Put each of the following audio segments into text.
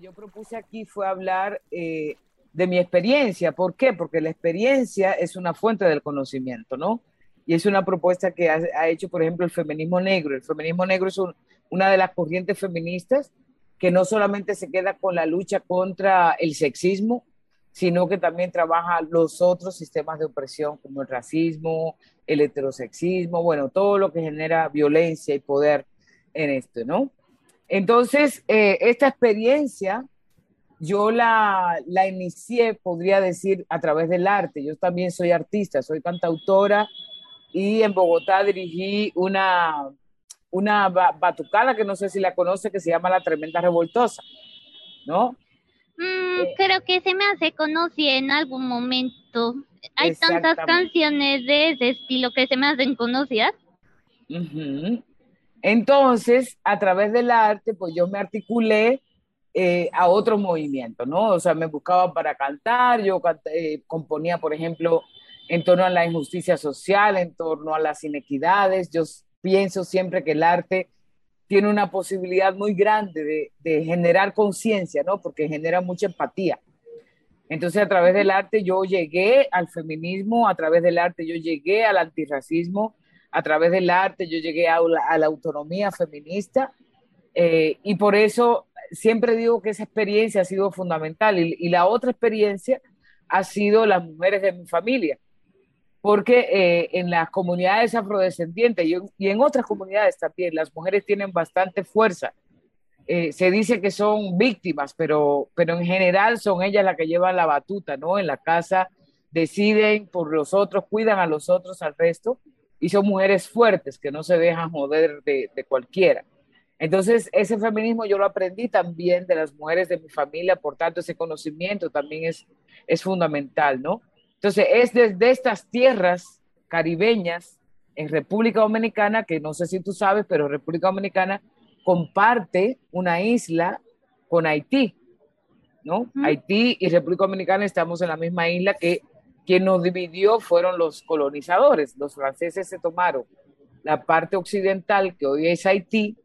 Yo propuse aquí fue hablar eh, de mi experiencia. ¿Por qué? Porque la experiencia es una fuente del conocimiento, ¿no? Y es una propuesta que ha, hecho, por ejemplo, el feminismo negro. El feminismo negro es un- una de las corrientes feministas que no solamente se queda con la lucha contra el sexismo, sino que también trabaja los otros sistemas de opresión como el racismo, el heterosexismo, bueno, todo lo que genera violencia y poder en esto, ¿no? Entonces, eh, esta experiencia yo la, la inicié, podría decir, a través del arte. Yo también soy artista, soy cantautora y en Bogotá dirigí una, una ba- batucada que no sé si la conoce, que se llama La Tremenda Revoltosa, ¿no? Mm, Eh. creo que se me hace conocida en algún momento. Hay tantas canciones de ese estilo que se me hacen conocidas. Ujú. Entonces, a través del arte, pues yo me articulé eh, a otros movimientos, ¿no? O sea, me buscaba para cantar, yo eh, componía, por ejemplo, en torno a la injusticia social, en torno a las inequidades. Yo pienso siempre que el arte tiene una posibilidad muy grande de, de generar conciencia, ¿no? Porque genera mucha empatía. Entonces, a través del arte yo llegué al feminismo, a través del arte yo llegué al antirracismo, a través del arte yo llegué a la, a la autonomía feminista eh, y por eso siempre digo que esa experiencia ha sido fundamental y, y la otra experiencia ha sido las mujeres de mi familia, porque eh, en las comunidades afrodescendientes y en, y en otras comunidades también las mujeres tienen bastante fuerza. Eh, se dice que son víctimas, pero, pero en general son ellas las que llevan la batuta, ¿no? En la casa deciden por los otros, cuidan a los otros, al resto, y son mujeres fuertes que no se dejan joder de, de cualquiera. Entonces, ese feminismo yo lo aprendí también de las mujeres de mi familia, por tanto, ese conocimiento también es, es fundamental, ¿no? Entonces, es desde estas tierras caribeñas en República Dominicana, que no sé si tú sabes, pero República Dominicana comparte una isla con Haití, ¿no? Haití y República Dominicana estamos en la misma isla que quien nos dividió fueron los colonizadores. Los franceses se tomaron la parte occidental, que hoy es Haití,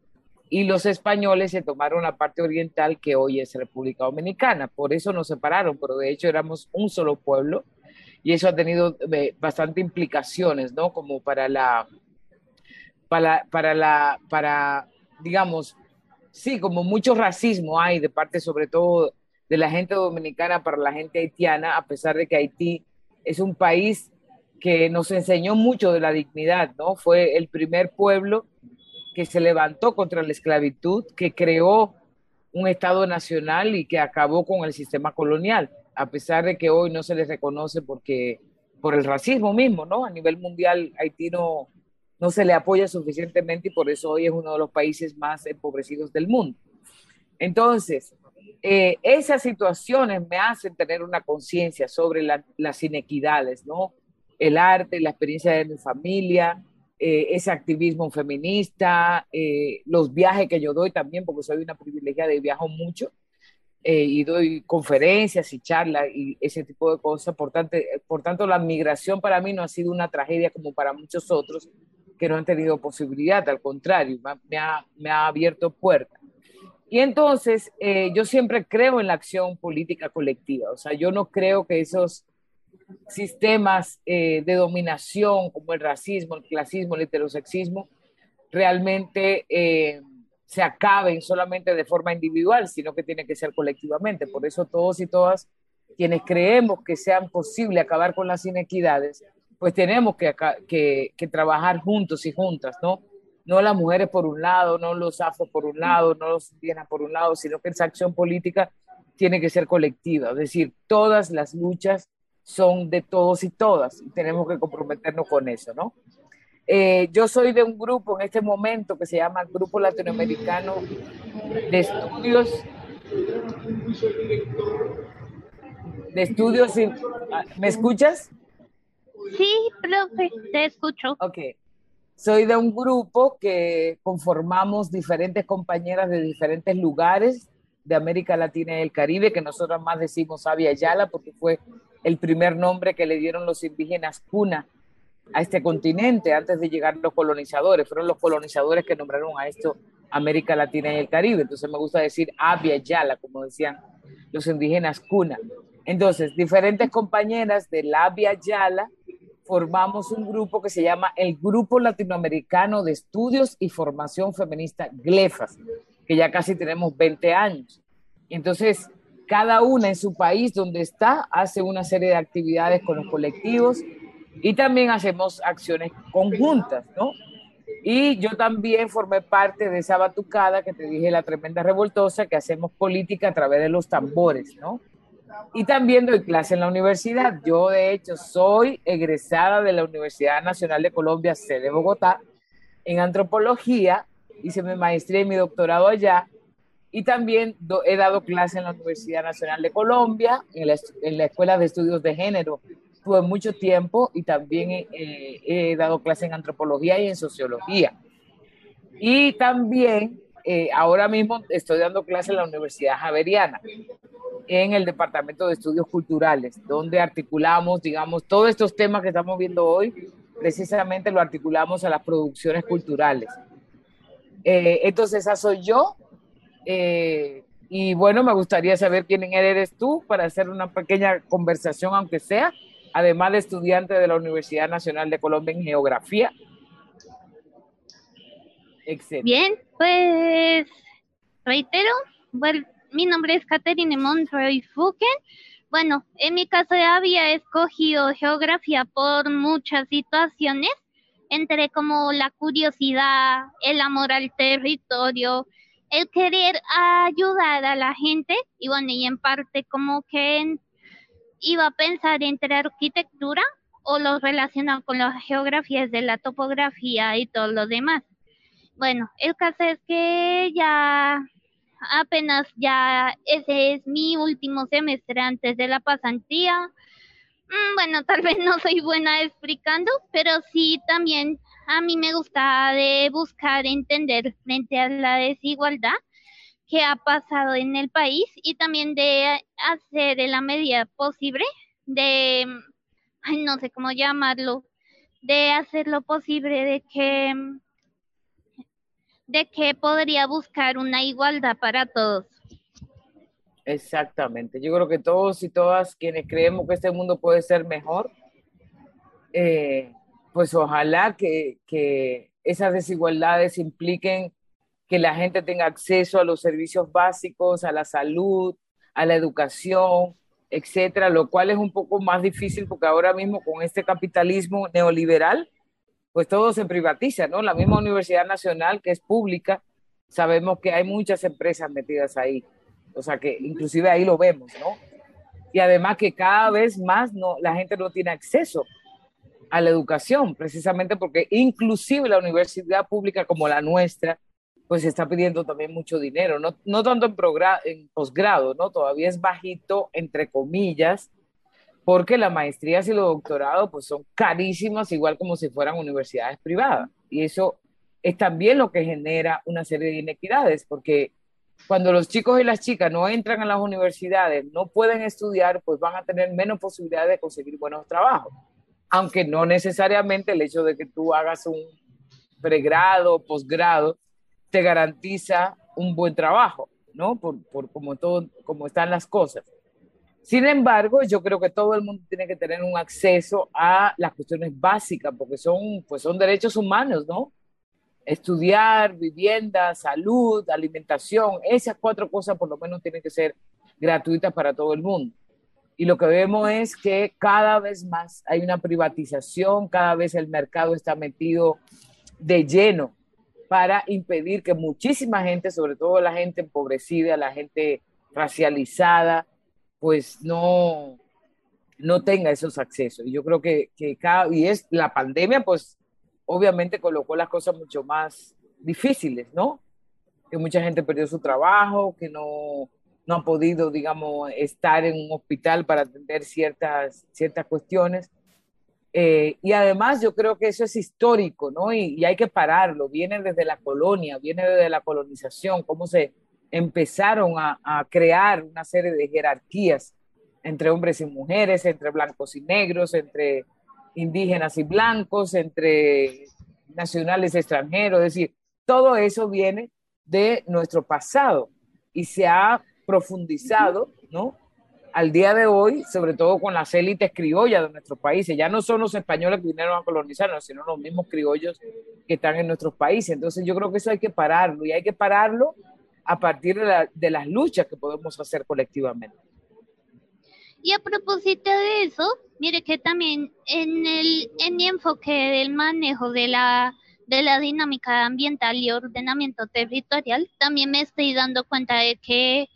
y los españoles se tomaron la parte oriental, que hoy es República Dominicana. Por eso nos separaron, pero de hecho éramos un solo pueblo y eso ha tenido eh, bastante implicaciones, ¿no? Como para la, para, para la, para, digamos, sí, como mucho racismo hay de parte sobre todo de la gente dominicana para la gente haitiana, a pesar de que Haití es un país que nos enseñó mucho de la dignidad, ¿no? Fue el primer pueblo que se levantó contra la esclavitud, que creó un Estado nacional y que acabó con el sistema colonial, a pesar de que hoy no se les reconoce porque por el racismo mismo, ¿no? A nivel mundial, Haití no, no se le apoya suficientemente y por eso hoy es uno de los países más empobrecidos del mundo. Entonces, eh, esas situaciones me hacen tener una conciencia sobre la, las inequidades, ¿no? El arte, la experiencia de mi familia, eh, ese activismo feminista, eh, los viajes que yo doy también, porque soy una privilegiada y viajo mucho, eh, y doy conferencias y charlas y ese tipo de cosas. Por tanto, por tanto, la migración para mí no ha sido una tragedia como para muchos otros que no han tenido posibilidad, al contrario, me ha abierto puertas. Y entonces, eh, yo siempre creo en la acción política colectiva, o sea, yo no creo que esos sistemas eh, de dominación como el racismo, el clasismo, el heterosexismo, realmente eh, se acaben solamente de forma individual, sino que tiene que ser colectivamente. Por eso todos y todas quienes creemos que sean posible acabar con las inequidades, pues tenemos que, que, que trabajar juntos y juntas, ¿no? No las mujeres por un lado, no los afros por un lado, no los indígenas por un lado, sino que esa acción política tiene que ser colectiva, es decir, todas las luchas son de todos y todas. Y tenemos que comprometernos con eso, ¿no? Eh, yo soy de un grupo en este momento que se llama Grupo Latinoamericano de Estudios. De estudios. ¿Me escuchas? Sí, profe, te escucho. Ok. Soy de un grupo que conformamos diferentes compañeras de diferentes lugares de América Latina y el Caribe, que nosotros más decimos Avia Yala, porque fue el primer nombre que le dieron los indígenas cuna a este continente antes de llegar los colonizadores. Fueron los colonizadores que nombraron a esto América Latina y el Caribe. Entonces me gusta decir Abya Yala, como decían los indígenas cuna. Entonces, diferentes compañeras de la Abya Yala formamos un grupo que se llama el Grupo Latinoamericano de Estudios y Formación Feminista GLEFAS, que ya casi tenemos 20 años. Entonces, cada una en su país donde está hace una serie de actividades con los colectivos y también hacemos acciones conjuntas, ¿no? Y yo también formé parte de esa batucada que te dije, la tremenda revoltosa, que hacemos política a través de los tambores, ¿no? Y también doy clase en la universidad. Yo, de hecho, soy egresada de la Universidad Nacional de Colombia, sede Bogotá, en antropología. Hice mi maestría y mi doctorado allá. Y también he dado clase en la Universidad Nacional de Colombia, en la, en la Escuela de Estudios de Género tuve mucho tiempo y también he dado clase en antropología y en sociología. Y también eh, ahora mismo estoy dando clase en la Universidad Javeriana, en el Departamento de Estudios Culturales, donde articulamos, digamos, todos estos temas que estamos viendo hoy, precisamente lo articulamos a las producciones culturales. Eh, entonces, esa soy yo. Eh, y bueno, me gustaría saber quién eres tú para hacer una pequeña conversación, aunque sea, además de estudiante de la Universidad Nacional de Colombia en Geografía. Bien, pues reitero, bueno, mi nombre es Catherine Monroy Fuken. Bueno, en mi caso había escogido geografía por muchas situaciones, entre como la curiosidad, el amor al territorio, el querer ayudar a la gente y bueno, y en parte como que iba a pensar entre arquitectura o lo relacionado con las geografías de la topografía y todo lo demás. Bueno, el caso es que ya apenas ya ese es mi último semestre antes de la pasantía. Mm, bueno, tal vez no soy buena explicando, pero sí también a mí me gusta de buscar entender frente a la desigualdad qué ha pasado en el país y también de hacer en la medida posible de, no sé cómo llamarlo, de hacer lo posible de que, de que podría buscar una igualdad para todos. Exactamente. Yo creo que todos y todas quienes creemos que este mundo puede ser mejor, eh, pues ojalá que, que esas desigualdades impliquen que la gente tenga acceso a los servicios básicos, a la salud, a la educación, etcétera, lo cual es un poco más difícil porque ahora mismo con este capitalismo neoliberal, pues todo se privatiza, ¿no? La misma Universidad Nacional, que es pública, sabemos que hay muchas empresas metidas ahí, o sea que inclusive ahí lo vemos, ¿no? Y además que cada vez más no, la gente no tiene acceso a la educación, precisamente porque inclusive la universidad pública como la nuestra, pues está pidiendo también mucho dinero, no, no tanto en, en posgrado, ¿no? Todavía es bajito, entre comillas, porque las maestrías y los doctorados pues son carísimas, igual como si fueran universidades privadas. Y eso es también lo que genera una serie de inequidades, porque cuando los chicos y las chicas no entran a las universidades, no pueden estudiar, pues van a tener menos posibilidades de conseguir buenos trabajos. Aunque no necesariamente el hecho de que tú hagas un pregrado, posgrado, te garantiza un buen trabajo, ¿no? Por, por como, todo, como están las cosas. Sin embargo, yo creo que todo el mundo tiene que tener un acceso a las cuestiones básicas, porque son, pues son derechos humanos, ¿no? Estudiar, vivienda, salud, alimentación, esas cuatro cosas por lo menos tienen que ser gratuitas para todo el mundo. Y lo que vemos es que cada vez más hay una privatización, cada vez el mercado está metido de lleno para impedir que muchísima gente, sobre todo la gente empobrecida, la gente racializada, pues no, no tenga esos accesos. Yo creo que, que cada, y es la pandemia, pues obviamente colocó las cosas mucho más difíciles, ¿no? Que mucha gente perdió su trabajo, que no, no han podido, digamos, estar en un hospital para atender ciertas, ciertas cuestiones. Eh, y además yo creo que eso es histórico, ¿no? Y, y, hay que pararlo. Viene desde la colonia, viene desde la colonización, cómo se empezaron a, crear una serie de jerarquías entre hombres y mujeres, entre blancos y negros, entre indígenas y blancos, entre nacionales y extranjeros, es decir, todo eso viene de nuestro pasado y se ha profundizado, ¿no? Al día de hoy, sobre todo con las élites criollas de nuestros países, ya no son los españoles que vinieron a colonizarnos, sino los mismos criollos que están en nuestros países. Entonces yo creo que eso hay que pararlo y hay que pararlo a partir de, la, de las luchas que podemos hacer colectivamente. Y a propósito de eso, mire que también en el, en enfoque del manejo de la, de la dinámica ambiental y ordenamiento territorial, también me estoy dando cuenta de que,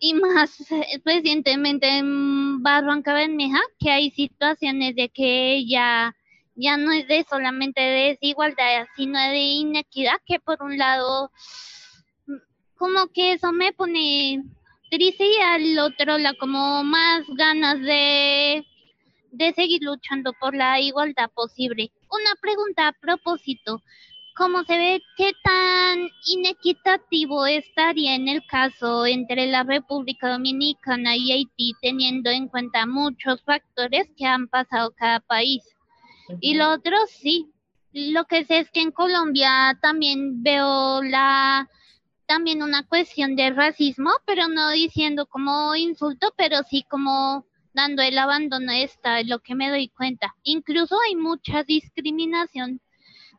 y más recientemente en Barranca Bermeja, que hay situaciones de que ya, ya no es de solamente de desigualdad, sino de inequidad, que por un lado, como que eso me pone triste y al otro la como más ganas de, de seguir luchando por la igualdad posible. Una pregunta a propósito. ¿Cómo se ve qué tan inequitativo estaría en el caso entre la República Dominicana y Haití, teniendo en cuenta muchos factores que han pasado cada país? Y lo otro, sí, lo que sé es que en Colombia también veo la también una cuestión de racismo, pero no diciendo como insulto, pero sí como dando el abandono esta, es lo que me doy cuenta. Incluso hay mucha discriminación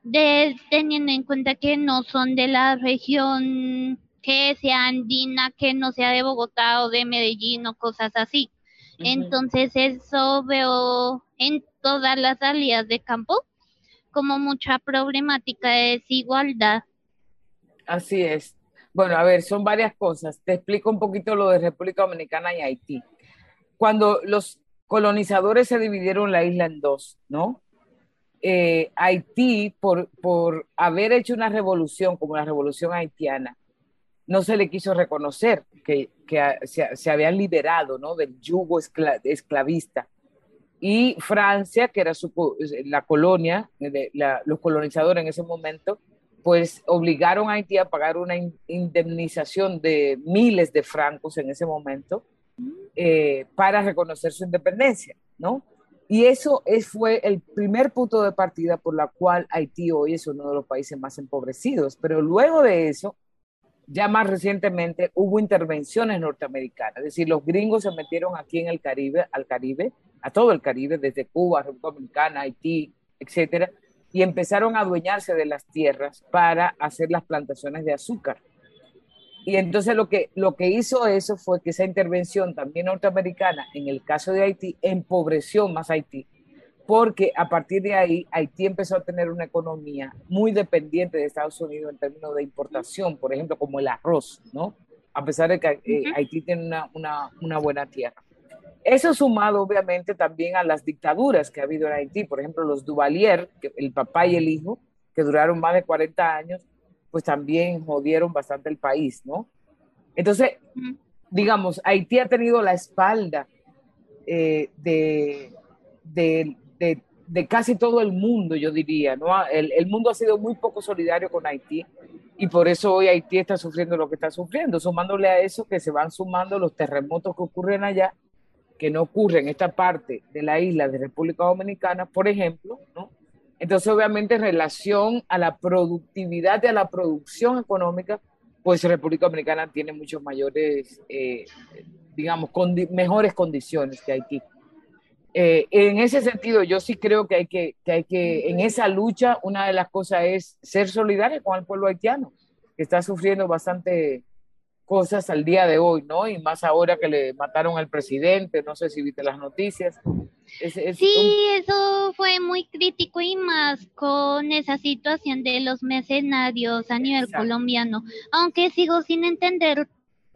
de teniendo en cuenta que no son de la región que sea andina, que no sea de Bogotá o de Medellín o cosas así. Entonces eso veo en todas las salidas de campo como mucha problemática de desigualdad. Así es. Bueno, a ver, son varias cosas. Te explico un poquito lo de República Dominicana y Haití. Cuando los colonizadores se dividieron la isla en dos, ¿no? Eh, Haití, por, por haber hecho una revolución como la revolución haitiana, no se le quiso reconocer que, que se, se, habían liberado ¿no? del yugo escla, esclavista. Y Francia, que era la colonia, la, los colonizadores en ese momento, pues obligaron a Haití a pagar una indemnización de miles de francos en ese momento eh, para reconocer su independencia, ¿no? Y eso es, fue el primer punto de partida por la cual Haití hoy es uno de los países más empobrecidos. Pero luego de eso, ya más recientemente hubo intervenciones norteamericanas, es decir, los gringos se metieron aquí en el Caribe, al Caribe, a todo el Caribe, desde Cuba, República Dominicana, Haití, etcétera, y empezaron a adueñarse de las tierras para hacer las plantaciones de azúcar. Y entonces lo que, lo que hizo eso fue que esa intervención también norteamericana, en el caso de Haití, empobreció más Haití, porque a partir de ahí Haití empezó a tener una economía muy dependiente de Estados Unidos en términos de importación, por ejemplo, como el arroz, ¿no? A pesar de que eh, Haití tiene una, una, una buena tierra. Eso sumado obviamente también a las dictaduras que ha habido en Haití, por ejemplo, los Duvalier, el papá y el hijo, que duraron más de 40 años, pues también jodieron bastante el país, ¿no? Entonces, digamos, Haití ha tenido la espalda eh, de, de, de, de, casi todo el mundo, yo diría, ¿no? El, el, mundo ha sido muy poco solidario con Haití y por eso hoy Haití está sufriendo lo que está sufriendo, sumándole a eso que se van sumando los terremotos que ocurren allá que no ocurre en esta parte de la isla de República Dominicana, por ejemplo, ¿no? Entonces, obviamente, en relación a la productividad y a la producción económica, pues República Dominicana tiene muchos mayores, eh, digamos, condi mejores condiciones que Haití. Eh, en ese sentido, yo sí creo que hay que, que hay que, en esa lucha, una de las cosas es ser solidario con el pueblo haitiano, que está sufriendo bastante cosas al día de hoy, ¿no? Y más ahora que le mataron al presidente, no sé si viste las noticias. Es, es sí, un... eso fue muy crítico y más con esa situación de los mercenarios a nivel Exacto. colombiano, aunque sigo sin entender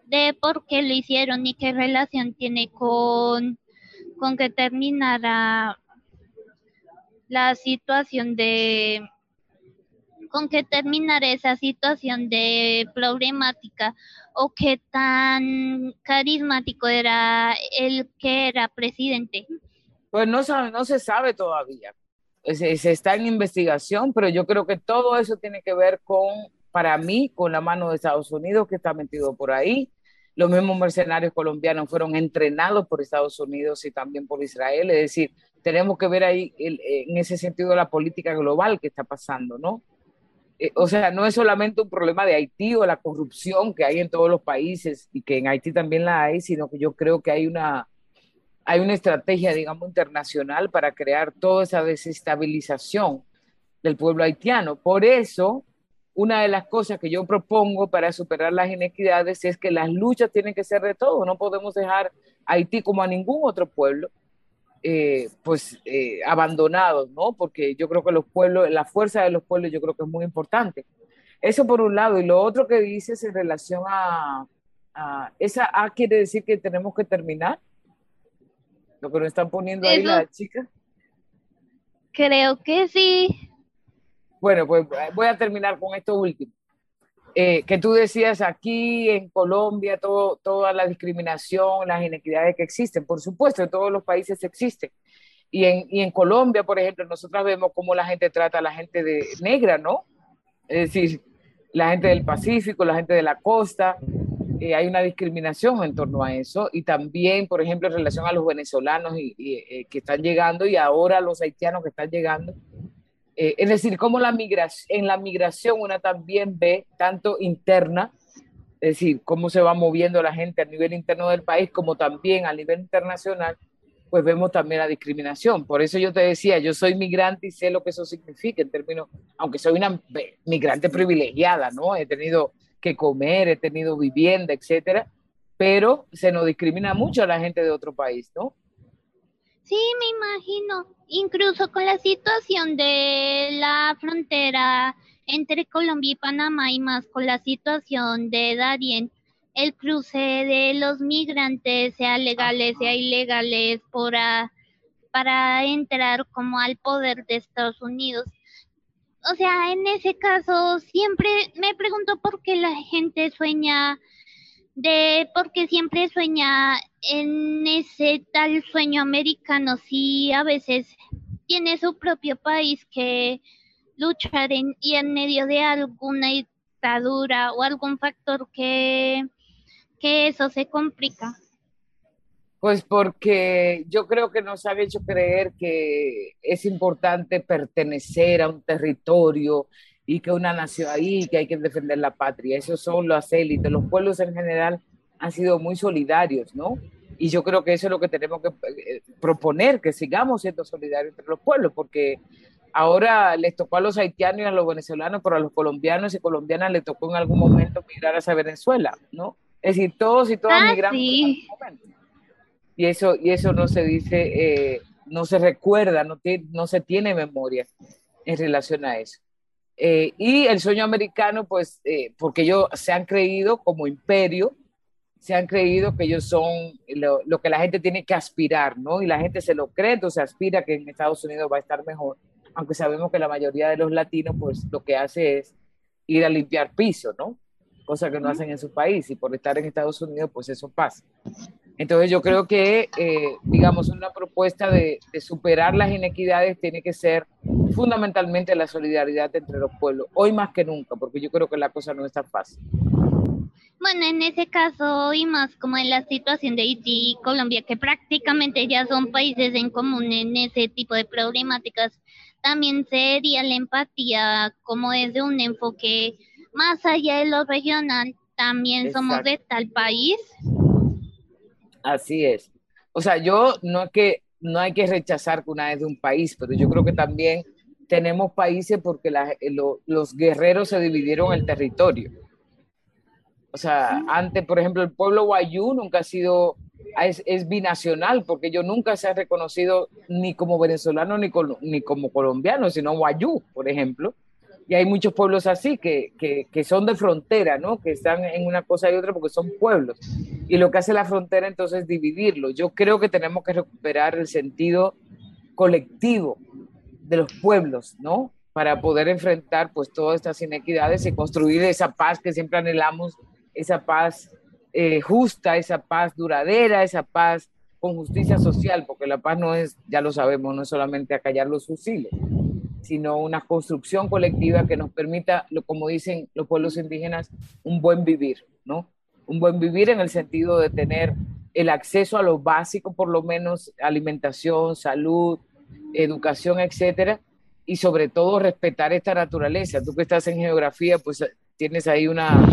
de por qué lo hicieron y qué relación tiene con, con que terminara la situación de con que terminara esa situación de problemática o qué tan carismático era el que era presidente? Pues no, no se sabe todavía. Se, se, está en investigación, pero yo creo que todo eso tiene que ver con, para mí, con la mano de Estados Unidos que está metido por ahí. Los mismos mercenarios colombianos fueron entrenados por Estados Unidos y también por Israel. Es decir, tenemos que ver ahí el, en ese sentido la política global que está pasando, ¿no? Eh, o sea, no es solamente un problema de Haití o la corrupción que hay en todos los países y que en Haití también la hay, sino que yo creo que hay una, hay una estrategia, digamos, internacional para crear toda esa desestabilización del pueblo haitiano. Por eso, una de las cosas que yo propongo para superar las inequidades es que las luchas tienen que ser de todo. No podemos dejar a Haití como a ningún otro pueblo eh, pues eh, abandonados, ¿no? Porque yo creo que los pueblos, la fuerza de los pueblos yo creo que es muy importante. Eso por un lado. Y lo otro que dices en relación a, esa A quiere decir que tenemos que terminar. Lo que nos están poniendo ahí la chica. Creo que sí. Bueno, pues voy a terminar con esto último. Eh, que tú decías aquí en Colombia, todo, toda la discriminación, las inequidades que existen, por supuesto, en todos los países existen. Y en, y en Colombia, por ejemplo, nosotros vemos cómo la gente trata a la gente de negra, ¿no? Es decir, la gente del Pacífico, la gente de la costa, eh, hay una discriminación en torno a eso. Y también, por ejemplo, en relación a los venezolanos y, eh, que están llegando y ahora los haitianos que están llegando, eh, es decir, como la migración, en la migración una también ve tanto interna, es decir, cómo se va moviendo la gente a nivel interno del país, como también a nivel internacional, pues vemos también la discriminación. Por eso yo te decía, yo soy migrante y sé lo que eso significa en términos, aunque soy una migrante privilegiada, ¿no? He tenido que comer, he tenido vivienda, etcétera, pero se nos discrimina mucho a la gente de otro país, ¿no? Sí, me imagino. Incluso con la situación de la frontera entre Colombia y Panamá y más con la situación de Darien, el cruce de los migrantes, sea legales, sea ilegales, por para entrar como al poder de Estados Unidos. O sea, en ese caso siempre me pregunto por qué la gente sueña de porque siempre sueña en ese tal sueño americano, si a veces tiene su propio país que luchar en, y en medio de alguna dictadura o algún factor que, que eso se complica. Pues porque yo creo que nos han hecho creer que es importante pertenecer a un territorio y que una nación ahí, que hay que defender la patria. Esos son las élites. Los pueblos en general han sido muy solidarios, ¿no? Y yo creo que eso es lo que tenemos que eh, proponer, que sigamos siendo solidarios entre los pueblos, porque ahora les tocó a los haitianos y a los venezolanos, pero a los colombianos y colombianas les tocó en algún momento migrar hacia Venezuela, ¿no? Es decir, todos y todas ah, migramos sí. en algún momento. Y eso, y eso no se dice, eh, no se recuerda, no, tiene, no se tiene memoria en relación a eso. Eh, y el sueño americano, pues, eh, porque ellos se han creído como imperio, se han creído que ellos son lo, lo, que la gente tiene que aspirar, ¿no? Y la gente se lo cree, entonces aspira que en Estados Unidos va a estar mejor, aunque sabemos que la mayoría de los latinos, pues, lo que hace es ir a limpiar piso, ¿no? Cosa que no hacen en su país, y por estar en Estados Unidos, pues eso pasa. Entonces yo creo que, eh, digamos, una propuesta de, de, superar las inequidades tiene que ser fundamentalmente la solidaridad entre los pueblos, hoy más que nunca, porque yo creo que la cosa no está fácil. Bueno, en ese caso y más como en la situación de Haití y Colombia, que prácticamente ya son países en común en ese tipo de problemáticas, también sería la empatía como desde un enfoque más allá de lo regional, también Exacto. somos de tal país Así es. O sea, yo no es que no hay que rechazar que una es de un país, pero yo creo que también tenemos países porque la, lo, los guerreros se dividieron el territorio. O sea, antes, por ejemplo, el pueblo Wayú nunca ha sido, es, es, binacional, porque ellos nunca se han reconocido ni como venezolano ni, col, ni como colombiano, sino Wayú, por ejemplo. Y hay muchos pueblos así que, que, que, son de frontera, ¿no? Que están en una cosa y otra porque son pueblos. Y lo que hace la frontera entonces es dividirlo. Yo creo que tenemos que recuperar el sentido colectivo de los pueblos, ¿no? Para poder enfrentar pues todas estas inequidades y construir esa paz que siempre anhelamos, esa paz eh, justa, esa paz duradera, esa paz con justicia social, porque la paz no es, ya lo sabemos, no es solamente acallar los fusiles, sino una construcción colectiva que nos permita, como dicen los pueblos indígenas, un buen vivir, ¿no? Un buen vivir en el sentido de tener el acceso a lo básico, por lo menos alimentación, salud, educación, etcétera, y sobre todo respetar esta naturaleza. Tú que estás en geografía, pues tienes ahí una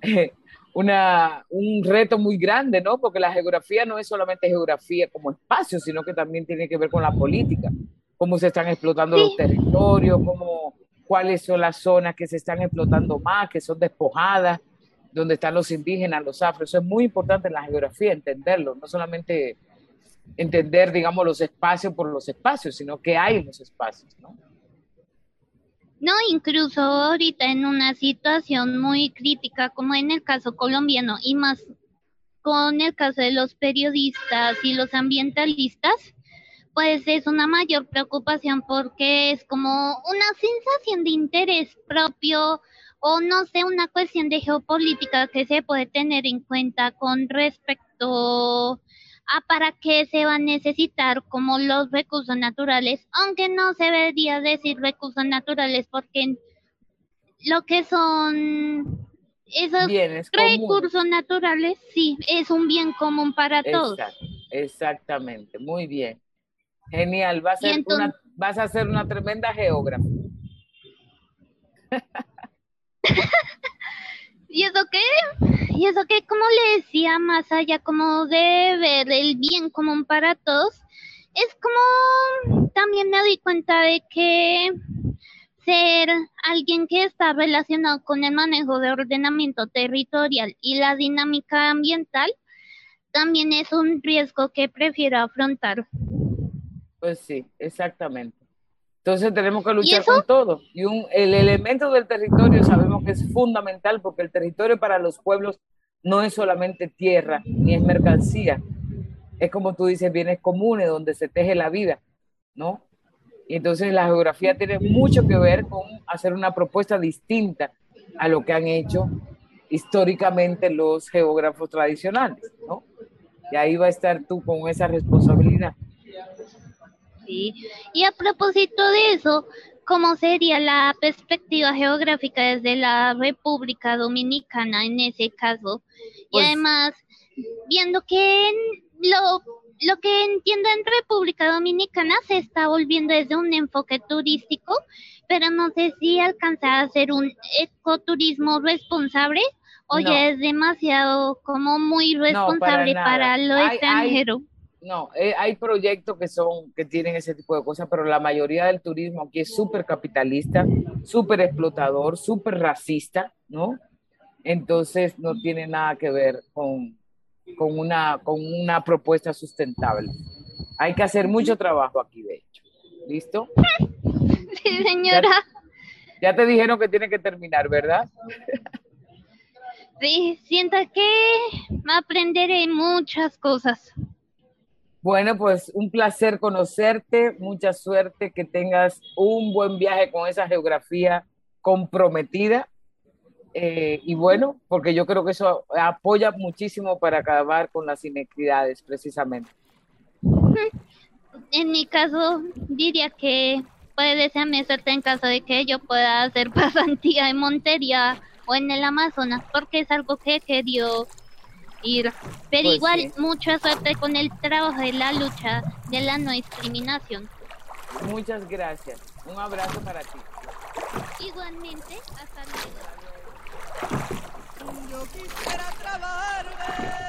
una, un reto muy grande, ¿no? Porque la geografía no es solamente geografía como espacio, sino que también tiene que ver con la política, cómo se están explotando los territorios, cómo, cuáles son las zonas que se están explotando más, que son despojadas, donde están los indígenas, los afros. Eso es muy importante en la geografía, entenderlo, no solamente entender, digamos, los espacios por los espacios, sino que hay en los espacios, ¿no? No, incluso ahorita en una situación muy crítica como en el caso colombiano y más con el caso de los periodistas y los ambientalistas, pues es una mayor preocupación porque es como una sensación de interés propio o no sé, una cuestión de geopolítica que se puede tener en cuenta con respecto a para qué se va a necesitar como los recursos naturales, aunque no se debería decir recursos naturales porque lo que son esos recursos naturales, sí, es un bien común para todos. Exactamente, muy bien. Genial, vas a, una, vas a ser una tremenda geógrafa. ¿Y eso qué? Y eso que, como le decía, más allá como de ver el bien común para todos, es como también me doy cuenta de que ser alguien que está relacionado con el manejo de ordenamiento territorial y la dinámica ambiental también es un riesgo que prefiero afrontar. Pues sí, exactamente. Entonces tenemos que luchar con todo. Y un, el elemento del territorio sabemos que es fundamental porque el territorio para los pueblos no es solamente tierra ni es mercancía. Es como tú dices, bienes comunes donde se teje la vida, ¿no? Y entonces la geografía tiene mucho que ver con hacer una propuesta distinta a lo que han hecho históricamente los geógrafos tradicionales, ¿no? Y ahí va a estar tú con esa responsabilidad. Y a propósito de eso, ¿cómo sería la perspectiva geográfica desde la República Dominicana en ese caso? y pues además, viendo que lo, lo que entiendo en República Dominicana se está volviendo desde un enfoque turístico, pero no sé si alcanza a ser un ecoturismo responsable o ya es demasiado como muy responsable para, lo extranjero. No, eh, hay proyectos que son, que tienen ese tipo de cosas, pero la mayoría del turismo aquí es súper capitalista, súper explotador, súper racista, ¿no? Entonces no tiene nada que ver con, con, una, con una propuesta sustentable. Hay que hacer mucho trabajo aquí, de hecho. ¿Listo? Sí, señora. Ya, ya te dijeron que tiene que terminar, ¿verdad? Sí, siento que aprenderé muchas cosas. Bueno, pues un placer conocerte, mucha suerte, que tengas un buen viaje con esa geografía comprometida. Eh, y bueno, porque yo creo que eso apoya muchísimo para acabar con las inequidades, precisamente. En mi caso, diría que puede desearme suerte en caso de que yo pueda hacer pasantía en Montería o en el Amazonas, porque es algo que he ir. Pero pues igual, mucha suerte con el trabajo de la lucha de la no discriminación. Muchas gracias. Un abrazo para ti. Igualmente, hasta luego. Yo quisiera trabajar